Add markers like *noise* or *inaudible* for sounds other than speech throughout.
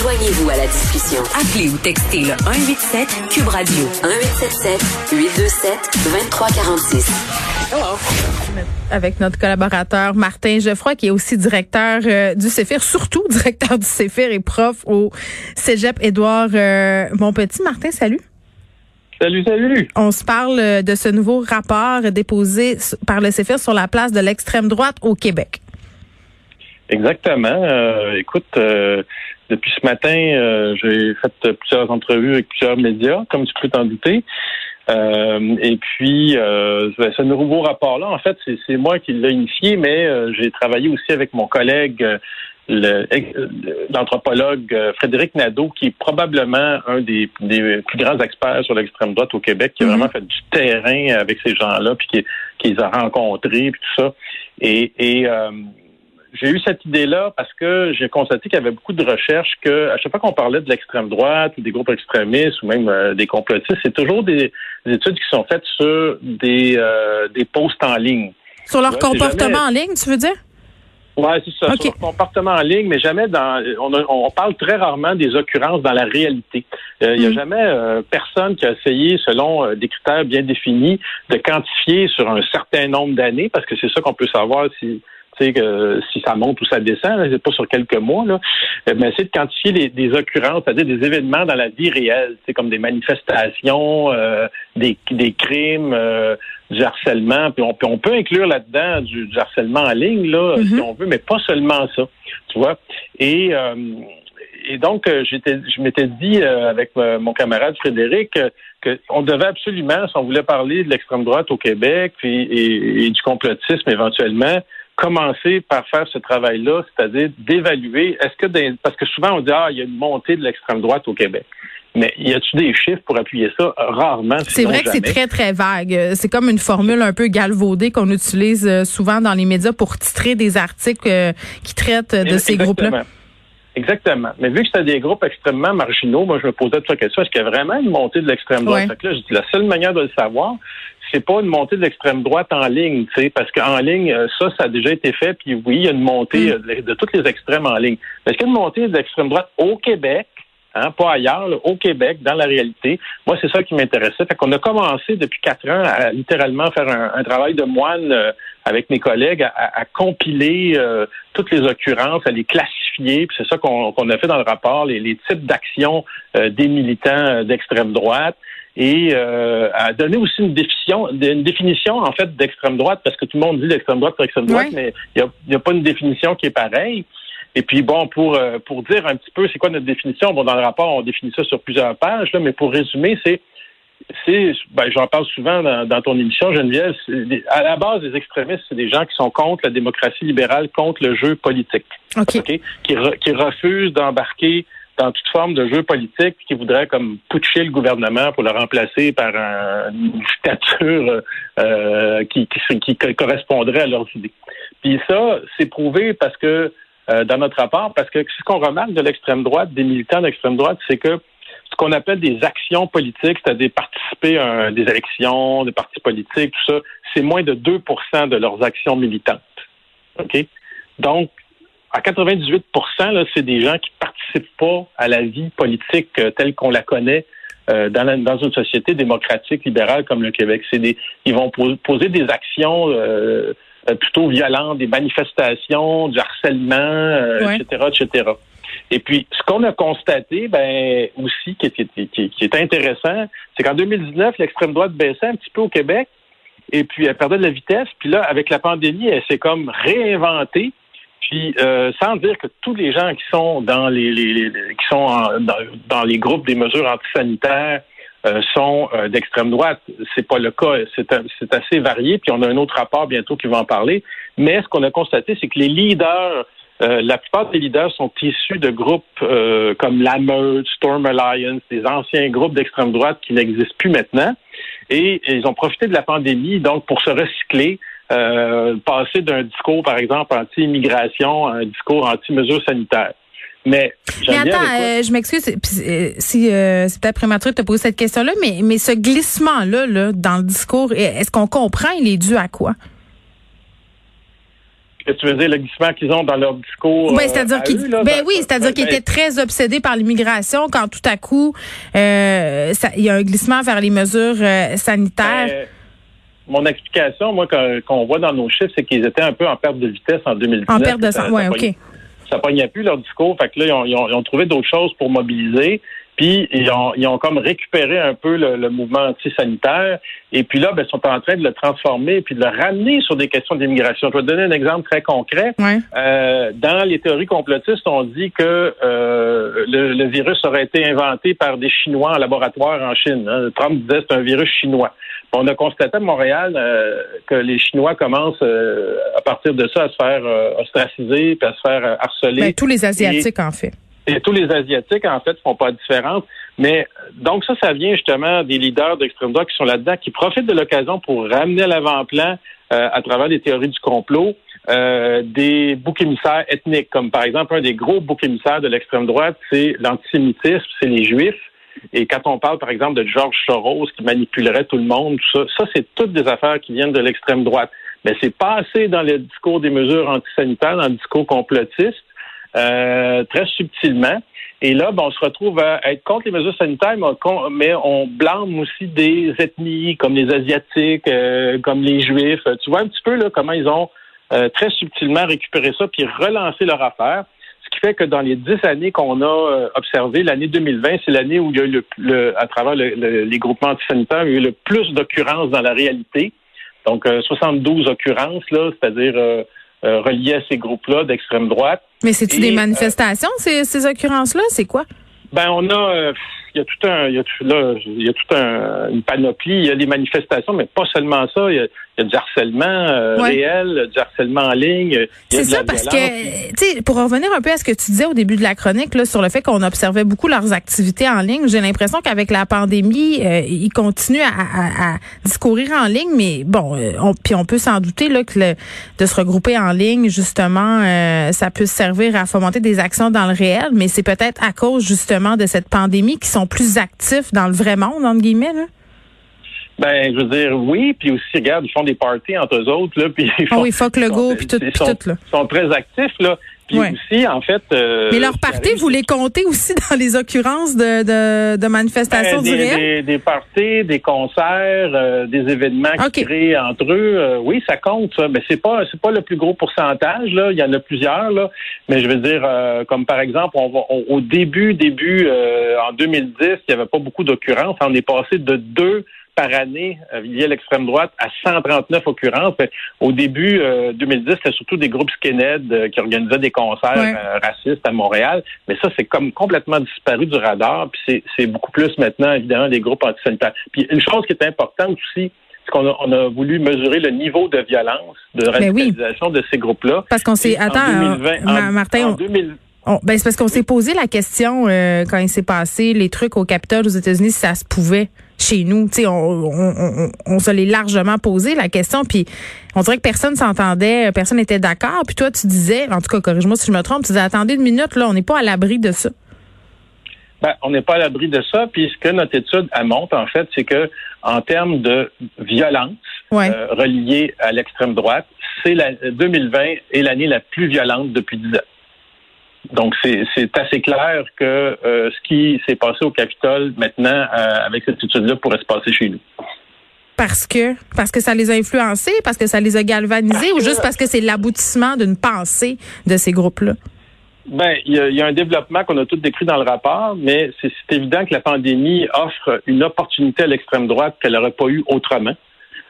Joignez-vous à la discussion. Appelez ou textez le 187 Cube Radio. 1877 827 2346. avec notre collaborateur Martin Geoffroy, qui est aussi directeur euh, du CEFIR, surtout *laughs* directeur du CEFIR et prof au Cégep Édouard euh, Montpetit. Martin, salut. Salut, salut. On se parle euh, de ce nouveau rapport déposé par le CEFIR sur la place de l'extrême droite au Québec. Exactement. Euh, écoute, euh, depuis ce matin, euh, j'ai fait plusieurs entrevues avec plusieurs médias, comme tu peux t'en douter. Euh, et puis, euh, ce nouveau rapport-là, en fait, c'est moi qui l'ai initié, mais euh, j'ai travaillé aussi avec mon collègue, le- l'anthropologue euh, Frédéric Nadeau, qui est probablement un des, des plus grands experts sur l'extrême droite au Québec, qui a Mhm. vraiment fait du terrain avec ces gens-là, puis qui, qui les a rencontrés, puis tout ça. Et, et euh, j'ai eu cette idée-là parce que j'ai constaté qu'il y avait beaucoup de recherches que à chaque fois qu'on parlait de l'extrême droite ou des groupes extrémistes ou même euh, des complotistes, c'est toujours des, des études qui sont faites sur des, euh, des posts en ligne. Sur leur comportement jamais- en ligne, tu veux dire? Ouais, c'est ça, sur le comportement en ligne, mais jamais dans. On, a- on parle très rarement des occurrences dans la réalité. Euh, Il n'y a Mm. jamais euh, personne qui a essayé, selon euh, des critères bien définis, de quantifier sur un certain nombre d'années, parce que c'est ça qu'on peut savoir si tu sais, que si ça monte ou ça descend, c'est pas sur quelques mois, là. Euh, mais c'est de quantifier les, des occurrences, c'est-à-dire des événements dans la vie réelle, c'est comme des manifestations, euh, des, des crimes, euh, du harcèlement, puis on, puis on peut inclure là-dedans du, du harcèlement en ligne, là, si Mhm. on veut, mais pas seulement ça, tu vois. Et, euh, et donc, j'étais, je m'étais dit euh, avec euh, mon camarade Frédéric euh, qu'on devait absolument, si on voulait parler de l'extrême droite au Québec puis, et, et du complotisme éventuellement, commencer par faire ce travail-là, c'est-à-dire d'évaluer, est-ce que, parce que souvent on dit, ah, il y a une montée de l'extrême droite au Québec. Mais y a-tu des chiffres pour appuyer ça? Rarement. C'est vrai que c'est très, très vague. C'est comme une formule un peu galvaudée qu'on utilise euh, souvent dans les médias pour titrer des articles euh, qui traitent de ces groupes-là. Exactement. Mais vu que c'était des groupes extrêmement marginaux, moi, je me posais toute la question, est-ce qu'il y a vraiment une montée de l'extrême droite? Ouais. Fait que là, je dis, la seule manière de le savoir, c'est pas une montée de l'extrême droite en ligne, tu sais, parce qu'en ligne, euh, ça, ça a déjà été fait, puis oui, il y a une montée Mm. euh, de, de toutes les extrêmes en ligne. Mais est-ce qu'il y a une montée de l'extrême droite au Québec? Hein, pas ailleurs, là, au Québec, dans la réalité? Moi, c'est ça qui m'intéressait. Fait qu'on a commencé depuis quatre ans à littéralement faire un, un travail de moine euh, avec mes collègues, à, compiler euh, toutes les occurrences, à les classifier. Puis c'est ça qu'on a fait dans le rapport, les, les types d'actions euh, des militants d'extrême droite et euh, à donner aussi une définition, une définition en fait d'extrême droite, parce que tout le monde dit l'extrême droite c'est l'extrême droite, mais il n'y a, a pas une définition qui est pareille. Et puis bon, pour euh, pour dire un petit peu c'est quoi notre définition, bon dans le rapport on définit ça sur plusieurs pages, là, mais pour résumer, c'est c'est ben, j'en parle souvent dans, dans ton émission, Geneviève, à la base des extrémistes, c'est des gens qui sont contre la démocratie libérale, contre le jeu politique. OK. OK? Qui, re- qui refusent d'embarquer dans toute forme de jeu politique, qui voudraient comme putcher le gouvernement pour le remplacer par un- une dictature euh, qui, qui, qui co- correspondrait à leurs idées. Puis ça, c'est prouvé parce que euh, dans notre rapport, parce que ce qu'on remarque de l'extrême droite, des militants d'extrême droite, c'est que ce qu'on appelle des actions politiques, c'est-à-dire participer à des élections, des partis politiques, tout ça, c'est moins de 2% de leurs actions militantes. OK? Donc, à 98 là, c'est des gens qui participent pas à la vie politique euh, telle qu'on la connaît euh, dans, la- dans une société démocratique libérale comme le Québec. C'est des, ils vont pos- poser des actions euh, euh, plutôt violentes, des manifestations, du harcèlement, euh, Ouais. etc., etc. Et puis, ce qu'on a constaté, ben aussi, qui est, qui est- qui est- qui est intéressant, c'est qu'en 2019, l'extrême droite baissait un petit peu au Québec, et puis elle perdait de la vitesse. Puis là, avec la pandémie, elle s'est comme réinventée. Puis euh, sans dire que tous les gens qui sont dans les, les- les- qui sont en- dans, dans les groupes des mesures antisanitaires euh, sont euh, d'extrême droite, c'est pas le cas. C'est assez varié. Puis on a un autre rapport bientôt qui va en parler. Mais ce qu'on a constaté, c'est que les leaders euh, la plupart des leaders sont issus de groupes euh, comme la Meute, Storm Alliance, des anciens groupes d'extrême droite qui n'existent plus maintenant. Et, ils ont profité de la pandémie donc pour se recycler, euh, passer d'un discours, par exemple, anti-immigration à un discours anti-mesures sanitaires. Mais, mais attends, je m'excuse si c'est peut-être prématuré de te poser cette question-là, mais, mais ce glissement-là là, dans le discours, est-ce qu'on comprend il est dû à quoi? que tu veux dire, le glissement qu'ils ont dans leur discours. Ben, c'est-à-dire qu'ils, ben oui, c'est-à-dire qu'ils étaient très obsédés par l'immigration quand tout à coup, euh, il y a un glissement vers les mesures euh, sanitaires. Ben, mon explication, moi, qu'on voit dans nos chiffres, c'est qu'ils étaient un peu en perte de vitesse en 2019. En perte de sang, oui, OK. Ça pognait plus leur discours. Fait que là, ils ont, ils ont trouvé d'autres choses pour mobiliser. Puis ils ont, ils ont comme récupéré un peu le, mouvement anti-sanitaire. Et puis là, ben, ils sont en train de le transformer puis de le ramener sur des questions d'immigration. Je vais te donner un exemple très concret. Euh, dans les théories complotistes, on dit que euh, le, virus aurait été inventé par des Chinois en laboratoire en Chine. Hein. Trump disait que c'est un virus chinois. On a constaté à Montréal euh, que les Chinois commencent à partir de ça à se faire ostraciser puis à se faire harceler. Ben, tous les Asiatiques, en fait. Et tous les Asiatiques, en fait, font pas de différence. Mais donc ça, ça vient justement des leaders d'extrême droite qui sont là-dedans, qui profitent de l'occasion pour ramener à l'avant-plan, euh, à travers des théories du complot, euh, des boucs émissaires ethniques, comme par exemple un des gros boucs émissaires de l'extrême droite, c'est l'antisémitisme, c'est les Juifs. Et quand on parle, par exemple, de George Soros qui manipulerait tout le monde, tout ça, ça c'est toutes des affaires qui viennent de l'extrême droite. Mais c'est passé dans le discours des mesures antisanitaires, dans le discours complotiste. Euh, très subtilement. Et là, ben, on se retrouve à être contre les mesures sanitaires, mais on blâme aussi des ethnies comme les Asiatiques, euh, comme les Juifs. Tu vois un petit peu là, comment ils ont euh, très subtilement récupéré ça puis relancé leur affaire. Ce qui fait que dans les dix années qu'on a observé, l'année 2020, c'est l'année où il y a eu le, à travers les groupements antisanitaires, il y a eu le plus d'occurrences dans la réalité. Donc 72 occurrences, là, c'est-à-dire reliées à ces groupes-là d'extrême droite. Mais c'est-tu des euh, manifestations, ces, ces occurrences-là? C'est quoi? Ben, on a, euh, il y a tout un, il y a tout, là, il y a tout un, une panoplie. Il y a des manifestations, mais pas seulement ça. Il y a, il y a du harcèlement euh, réel, du harcèlement en ligne. C'est ça, parce que, tu sais, pour revenir un peu à ce que tu disais au début de la chronique, là, sur le fait qu'on observait beaucoup leurs activités en ligne, j'ai l'impression qu'avec la pandémie, euh, ils continuent à, à, à, discourir en ligne, mais bon, euh, on, puis on peut s'en douter là que le, de se regrouper en ligne, justement, ça peut servir à fomenter des actions dans le réel, mais c'est peut-être à cause justement de cette pandémie qu'ils sont plus actifs dans le vrai monde, entre guillemets. Là? Ben, je veux dire, oui, puis aussi, regarde, ils font des parties entre eux autres, là, *laughs* puis ils ah font, oui, fuck le go, puis tout, puis tout, là. Ils sont très actifs, là. Puis aussi, en fait... Euh, Mais leur parties, vous les comptez aussi *laughs* dans les occurrences de, de, de manifestations ben, des, du réel? Des, des parties, des concerts, euh, des événements qui créent entre eux. Euh, oui, ça compte, ça. Mais c'est pas c'est pas le plus gros pourcentage, là. Il y en a plusieurs, là. Mais je veux dire, comme par exemple, on va, au début, début, en 2010, il n'y avait pas beaucoup d'occurrences. On est passé de deux par année euh, liés à l'extrême droite à 139 occurrences. Au début 2010, euh, c'était surtout des groupes skinhead euh, qui organisaient des concerts racistes à Montréal. Mais ça, c'est comme complètement disparu du radar. Puis c'est beaucoup plus maintenant, évidemment, des groupes antisanitaires. Puis une chose qui est importante aussi, c'est qu'on a, on a voulu mesurer le niveau de violence, de radicalisation de ces groupes-là. Parce qu'on s'est... Attends, Martin... En 2000, ben c'est parce qu'on s'est posé la question quand il s'est passé les trucs au Capitole aux États-Unis si ça se pouvait chez nous. Tu sais, on, on, on, se l'est largement posé la question, puis on dirait que personne s'entendait, personne n'était d'accord. Puis toi, tu disais, en tout cas, corrige-moi si je me trompe, tu disais, attendez une minute, là, on n'est pas à l'abri de ça. Ben, on n'est pas à l'abri de ça. Puis ce que notre étude montre, en fait, c'est que en termes de violence euh, reliée à l'extrême droite, c'est la 2020 est l'année la plus violente depuis dix ans. Donc, c'est assez clair que euh, ce qui s'est passé au Capitole maintenant, euh, avec cette étude-là, pourrait se passer chez nous. Parce que parce que ça les a influencés, parce que ça les a galvanisés, ou juste parce que c'est l'aboutissement d'une pensée de ces groupes-là? Ben, il y, a un développement qu'on a tout décrit dans le rapport, mais c'est évident que la pandémie offre une opportunité à l'extrême droite qu'elle n'aurait pas eu autrement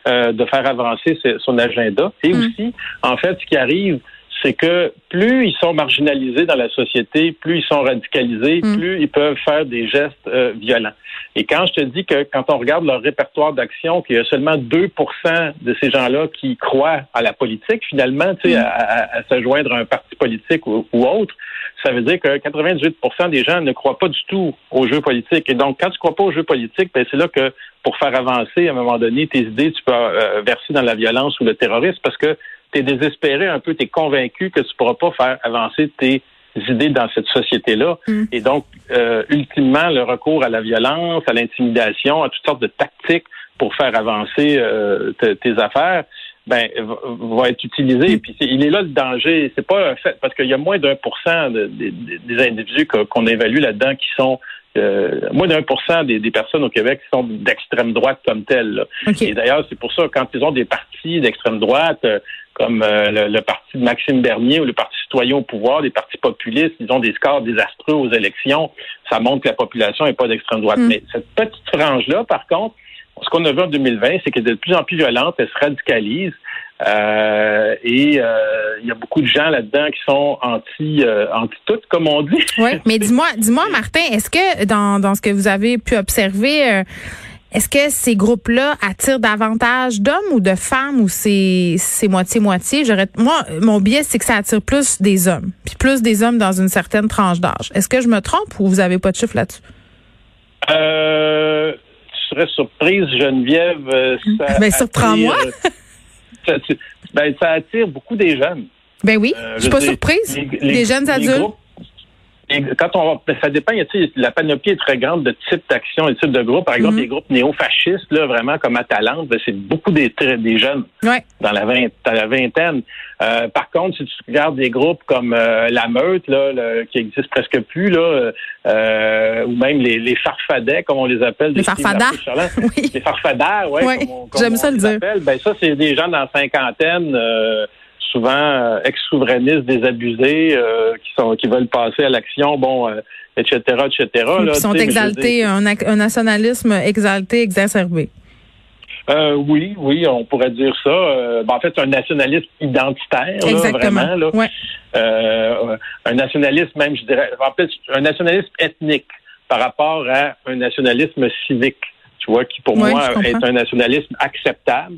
euh, de faire avancer son agenda. Et mm. aussi, en fait, ce qui arrive, c'est que plus ils sont marginalisés dans la société, plus ils sont radicalisés, Mm. plus ils peuvent faire des gestes euh, violents. Et quand je te dis que quand on regarde leur répertoire d'action, qu'il y a seulement 2% de ces gens-là qui croient à la politique, finalement, tu sais, Mm. à, à- à se joindre à un parti politique ou, ou autre, ça veut dire que 98 des gens ne croient pas du tout aux jeux politiques. Et donc, quand tu crois pas aux jeux politiques, ben, c'est là que pour faire avancer, à un moment donné, tes idées, tu peux euh, verser dans la violence ou le terrorisme parce que tu es désespéré un peu, tu es convaincu que tu pourras pas faire avancer tes idées dans cette société-là. Mm. Et donc, euh, ultimement, le recours à la violence, à l'intimidation, à toutes sortes de tactiques pour faire avancer euh, te- tes affaires, ben, va- être utilisé. Puis c'est- il est là le danger. C'est pas un fait parce qu'il y a moins d'un pour cent de- de- de- des individus qu'on évalue là-dedans qui sont euh, moins d'un pour cent des, des personnes au Québec qui sont d'extrême droite comme. OK. Et d'ailleurs, c'est pour ça quand ils ont des partis d'extrême droite, euh, comme euh, le, le parti de Maxime Bernier ou le Parti citoyen au pouvoir, des partis populistes, ils ont des scores désastreux aux élections. Ça montre que la population n'est pas d'extrême droite. Mm. Mais cette petite frange-là, par contre, ce qu'on a vu en 2020, c'est qu'elle est de plus en plus violente, elle se radicalise. Euh, et euh, il y a beaucoup de gens là-dedans qui sont anti, euh, anti tout, comme on dit. Oui, mais *laughs* dis-moi, dis-moi, Martin, est-ce que dans, dans ce que vous avez pu observer, est-ce que ces groupes-là attirent davantage d'hommes ou de femmes ou c'est moitié-moitié? Moi, mon biais, c'est que ça attire plus des hommes, puis plus des hommes dans une certaine tranche d'âge. Est-ce que je me trompe ou vous avez pas de chiffre là-dessus? Euh, tu serais surprise, Geneviève. euh, Ça Ben, surprends-moi. attire- ça, ben, ça attire beaucoup des jeunes. Ben oui, Euh, je suis pas dire, surprise. les- les- des jeunes adultes. groupes, quand on ça dépend, la panoplie est très grande de types d'actions et de types de groupes. Par exemple, Mhm. les groupes néo-fascistes, là, vraiment comme Atalante, ben, c'est beaucoup des, des jeunes Ouais. dans la, vingt- dans la vingtaine. Euh, par contre, si tu regardes des groupes comme euh, la Meute, là, le- qui existe presque plus, là, euh, ou même les, les farfadets, comme on les appelle, Les. Marcus-Charland. *laughs* Oui. Les farfadars, ouais, Ouais, j'aime on ça le dire. appelle. Ben ça, c'est des gens dans la cinquantaine, euh, souvent euh, ex-souverainistes désabusés, euh, qui sont qui veulent passer à l'action, bon, euh, etc., etc. Puis là, ils sont exaltés, un, nationalisme exalté, exacerbé. euh, oui, oui, on pourrait dire ça. Euh, ben, en fait, c'est un nationalisme identitaire, là, Exactement. vraiment. Là. Ouais. Euh, un nationalisme même, je dirais, en fait, un nationalisme ethnique par rapport à un nationalisme civique, tu vois, qui pour Ouais, moi est un nationalisme acceptable.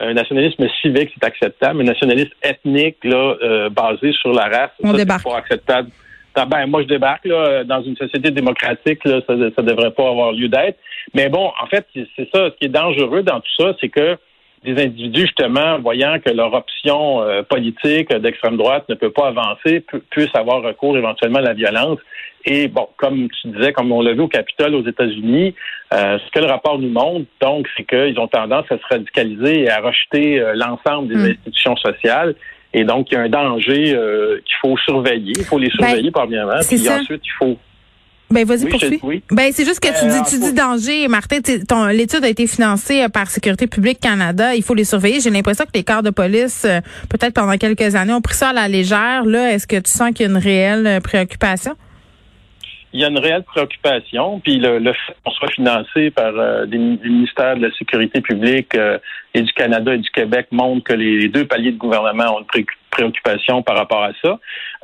Un nationalisme civique, c'est acceptable. Un nationalisme ethnique, là, euh, basé sur la race, c'est pas acceptable. Ah, Ben, moi, je débarque là, dans une société démocratique, là, ça ne devrait pas avoir lieu d'être. Mais bon, en fait, c'est c'est ça. Ce qui est dangereux dans tout ça, c'est que des individus, justement, voyant que leur option euh, politique d'extrême droite ne peut pas avancer, pu- puissent avoir recours éventuellement à la violence. Et bon, comme tu disais, comme on l'a vu au Capitole aux États-Unis, euh, ce que le rapport nous montre, donc, c'est qu'ils ont tendance à se radicaliser et à rejeter euh, l'ensemble des Mm. institutions sociales. Et donc, il y a un danger euh, qu'il faut surveiller. Il faut les surveiller, premièrement. Ben, c'est Puis ça. ensuite, il faut Ben vas-y Oui, poursuis. je- oui. Ben c'est juste que tu Euh, dis tu dis danger Martin, ton l'étude a été financée euh, par Sécurité publique Canada, il faut les surveiller. J'ai l'impression que les corps de police euh, peut-être pendant quelques années ont pris ça à la légère. Là, est-ce que tu sens qu'il y a une réelle préoccupation? Il y a une réelle préoccupation. Puis le, le fait qu'on soit financé par euh, des, des ministères de la sécurité publique euh, et du Canada et du Québec montre que les, les deux paliers de gouvernement ont une pré- préoccupation par rapport à ça.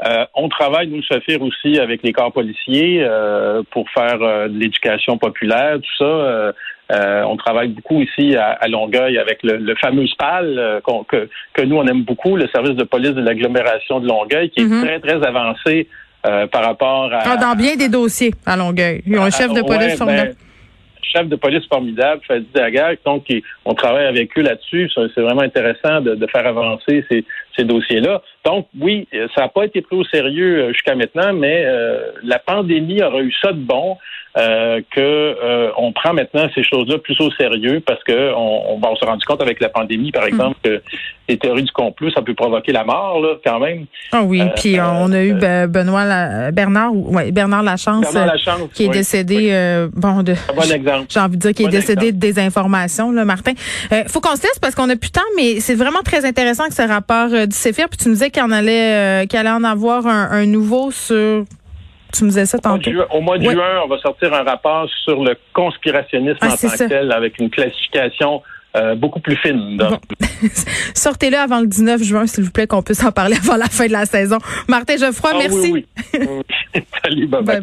Euh, on travaille, nous, Sophir, aussi avec les corps policiers euh, pour faire euh, de l'éducation populaire, tout ça. Euh, euh, on travaille beaucoup ici à, à Longueuil avec le, le fameux SPAL euh, qu'on- que, que nous, on aime beaucoup, le service de police de l'agglomération de Longueuil, qui est très, très avancé euh, par rapport à... Ah, Dans bien des dossiers à Longueuil. Ils ont un chef de Ah, police ouais, formidable. ben, chef de police formidable, Fadi Daguerre. Donc, on travaille avec eux là-dessus. C'est vraiment intéressant de, de faire avancer ces, ces dossiers-là. Donc, oui, euh, ça n'a pas été pris au sérieux euh, jusqu'à maintenant, mais euh, la pandémie aura eu ça de bon euh, que euh, on prend maintenant ces choses-là plus au sérieux parce que on, on, on s'est rendu compte avec la pandémie, par exemple, que les théories du complot, ça peut provoquer la mort, là, quand même. Ah oui, puis on a eu Benoît La- Bernard ou- ouais, Bernard Lachance Bernard Lachance, qui est oui, décédé oui. bon de bon exemple. J'ai envie de dire qu'il est Bon décédé exemple. de désinformation, là, Martin. Faut qu'on se laisse parce qu'on a plus de temps, mais c'est vraiment très intéressant que ce rapport du CEFIR. Puis tu me disais qu'il en allait, euh, qu'il allait en avoir un, un nouveau sur. Tu me disais ça Au mois de tantôt. juin- Au mois de Ouais. juin, on va sortir un rapport sur le conspirationnisme Ah, en tant ça. que tel, avec une classification euh, beaucoup plus fine. Bon. *laughs* sortez-le avant le 19 juin, s'il vous plaît, qu'on puisse en parler *laughs* avant la fin de la saison. Martin Geoffroy, Ah merci. oui, oui. *laughs* Salut, bye bye. Bye bye.